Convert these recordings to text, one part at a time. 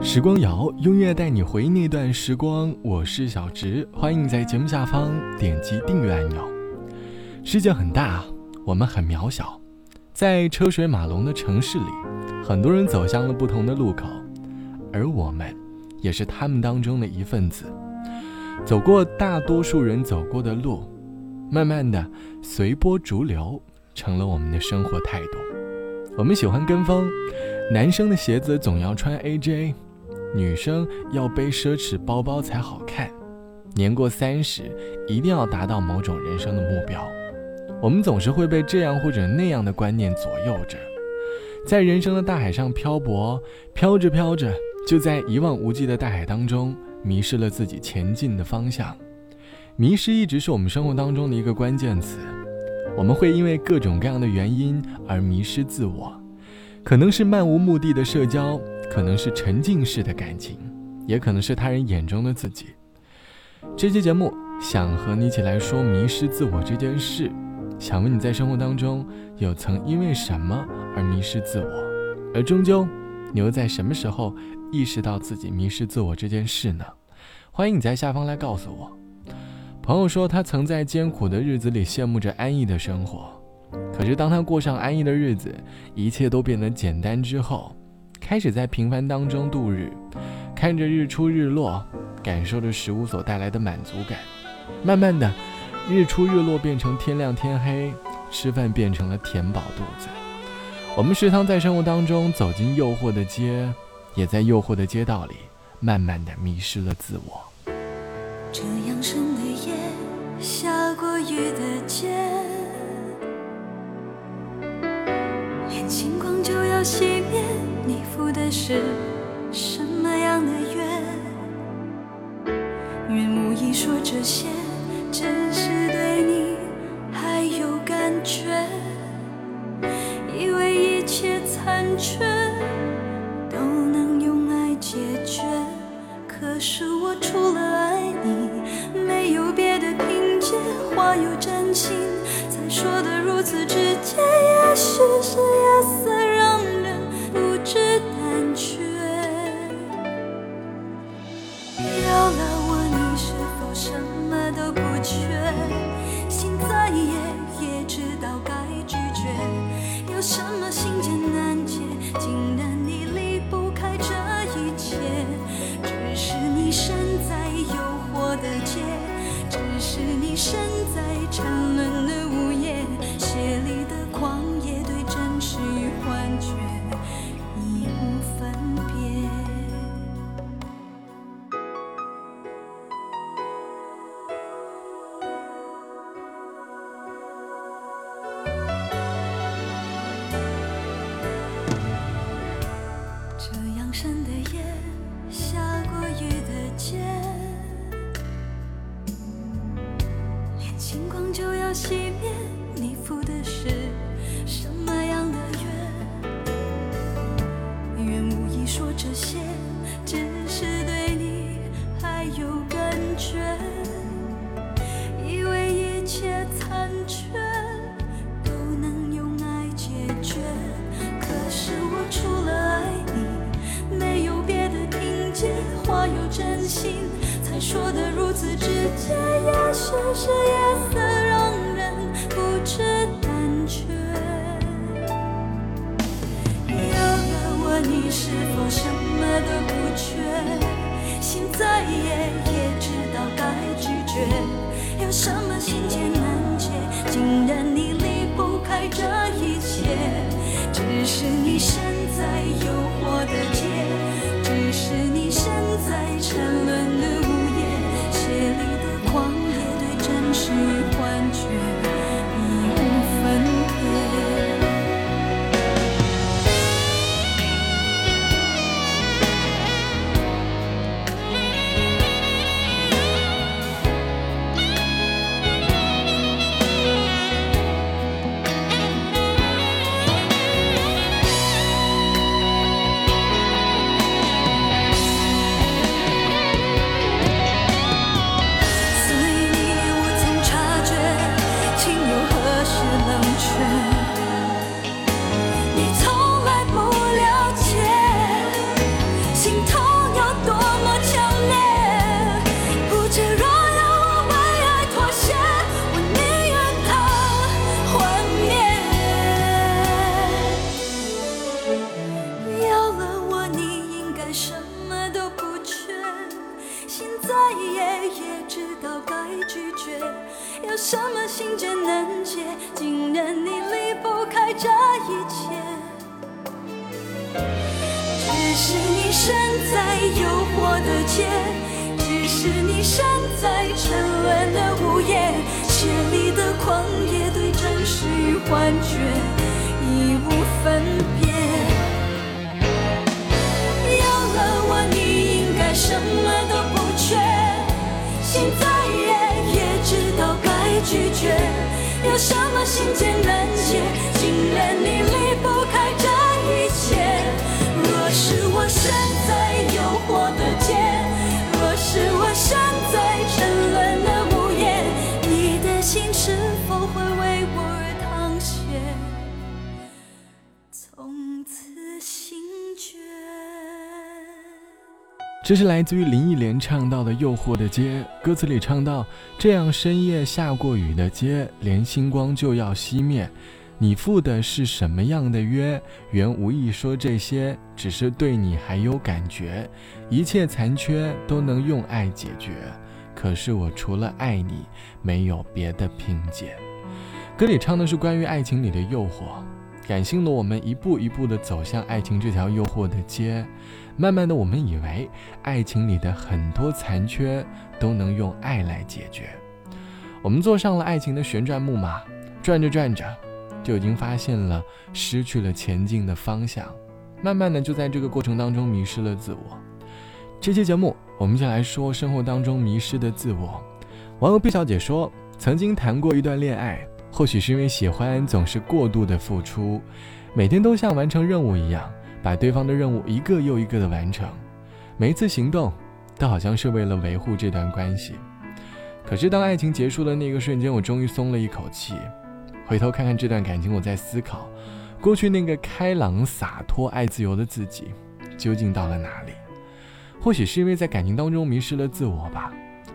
时光谣，音乐带你回忆那段时光。我是小直，欢迎在节目下方点击订阅按钮。世界很大，我们很渺小，在车水马龙的城市里，很多人走向了不同的路口，而我们也是他们当中的一份子，走过大多数人走过的路，慢慢的随波逐流，成了我们的生活态度。我们喜欢跟风，男生的鞋子总要穿 AJ，女生要背奢侈包包才好看。年过三十，一定要达到某种人生的目标。我们总是会被这样或者那样的观念左右着，在人生的大海上漂泊，飘着飘着，就在一望无际的大海当中迷失了自己前进的方向。迷失一直是我们生活当中的一个关键词。我们会因为各种各样的原因而迷失自我，可能是漫无目的的社交，可能是沉浸式的感情，也可能是他人眼中的自己。这期节目想和你一起来说迷失自我这件事。想问你在生活当中有曾因为什么而迷失自我？而终究，你又在什么时候意识到自己迷失自我这件事呢？欢迎你在下方来告诉我。朋友说，他曾在艰苦的日子里羡慕着安逸的生活，可是当他过上安逸的日子，一切都变得简单之后，开始在平凡当中度日，看着日出日落，感受着食物所带来的满足感。慢慢的，日出日落变成天亮天黑，吃饭变成了填饱肚子。我们时常在生活当中走进诱惑的街，也在诱惑的街道里，慢慢的迷失了自我。这样深的夜，下过雨的街，眼星光就要熄灭，你赴的是什么样的约？愿无意说这些，只是对你还有感觉，以为一切残缺都能用爱解决，可是我除了爱你。没有别的凭借话又真心，说的如此直接。也许是夜色天，下过雨的街。星光就要熄你是否什么都不缺？心再也，也知道该拒绝。有什么心结难解，竟然你离不开这一切？只是你身在诱惑的街，现在也也知道该拒绝，有什么心结难解，竟然你离不开这一切。只是你身在诱惑的街，只是你身在沉沦的午夜，血里的狂野对真实与幻觉已无分别。有什么心结难解，竟然你离这是来自于林忆莲唱到的《诱惑的街》，歌词里唱到：“这样深夜下过雨的街，连星光就要熄灭。你赴的是什么样的约？原无意说这些，只是对你还有感觉。一切残缺都能用爱解决，可是我除了爱你，没有别的拼接。”歌里唱的是关于爱情里的诱惑，感性的我们一步一步地走向爱情这条诱惑的街。慢慢的，我们以为爱情里的很多残缺都能用爱来解决。我们坐上了爱情的旋转木马，转着转着，就已经发现了失去了前进的方向。慢慢的，就在这个过程当中迷失了自我。这期节目，我们就来说生活当中迷失的自我。网友毕小姐说，曾经谈过一段恋爱，或许是因为喜欢总是过度的付出，每天都像完成任务一样。把对方的任务一个又一个的完成，每一次行动都好像是为了维护这段关系。可是当爱情结束的那个瞬间，我终于松了一口气。回头看看这段感情，我在思考，过去那个开朗洒脱、爱自由的自己，究竟到了哪里？或许是因为在感情当中迷失了自我吧。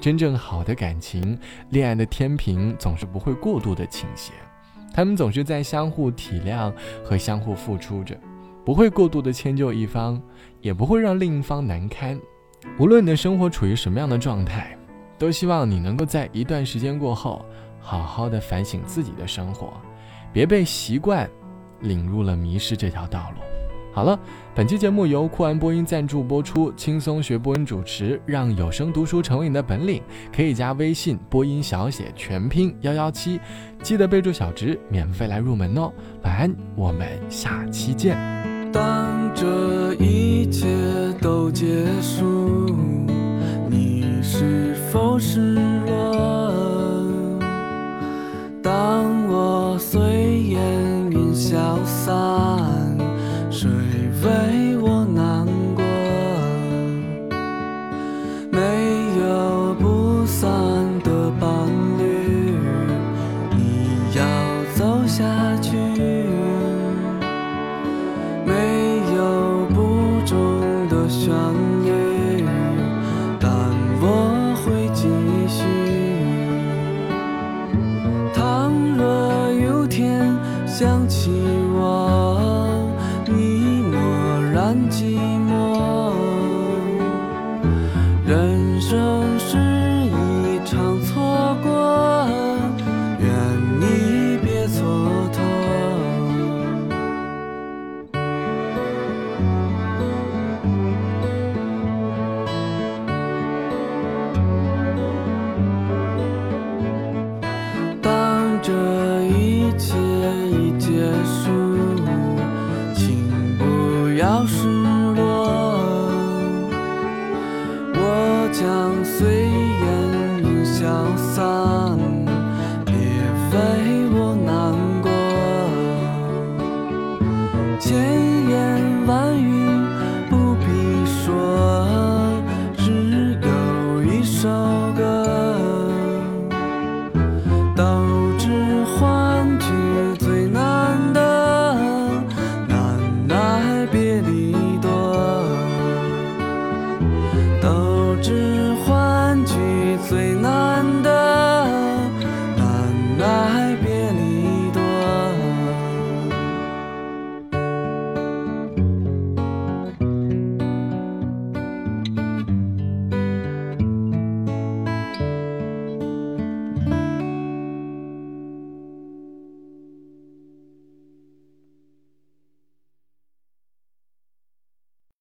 真正好的感情，恋爱的天平总是不会过度的倾斜，他们总是在相互体谅和相互付出着。不会过度的迁就一方，也不会让另一方难堪。无论你的生活处于什么样的状态，都希望你能够在一段时间过后，好好的反省自己的生活，别被习惯领入了迷失这条道路。好了，本期节目由酷玩播音赞助播出，轻松学播音主持，让有声读书成为你的本领。可以加微信播音小写全拼幺幺七，记得备注小直，免费来入门哦。晚安，我们下期见。当这一切都结束，你是否是想起像随烟云消散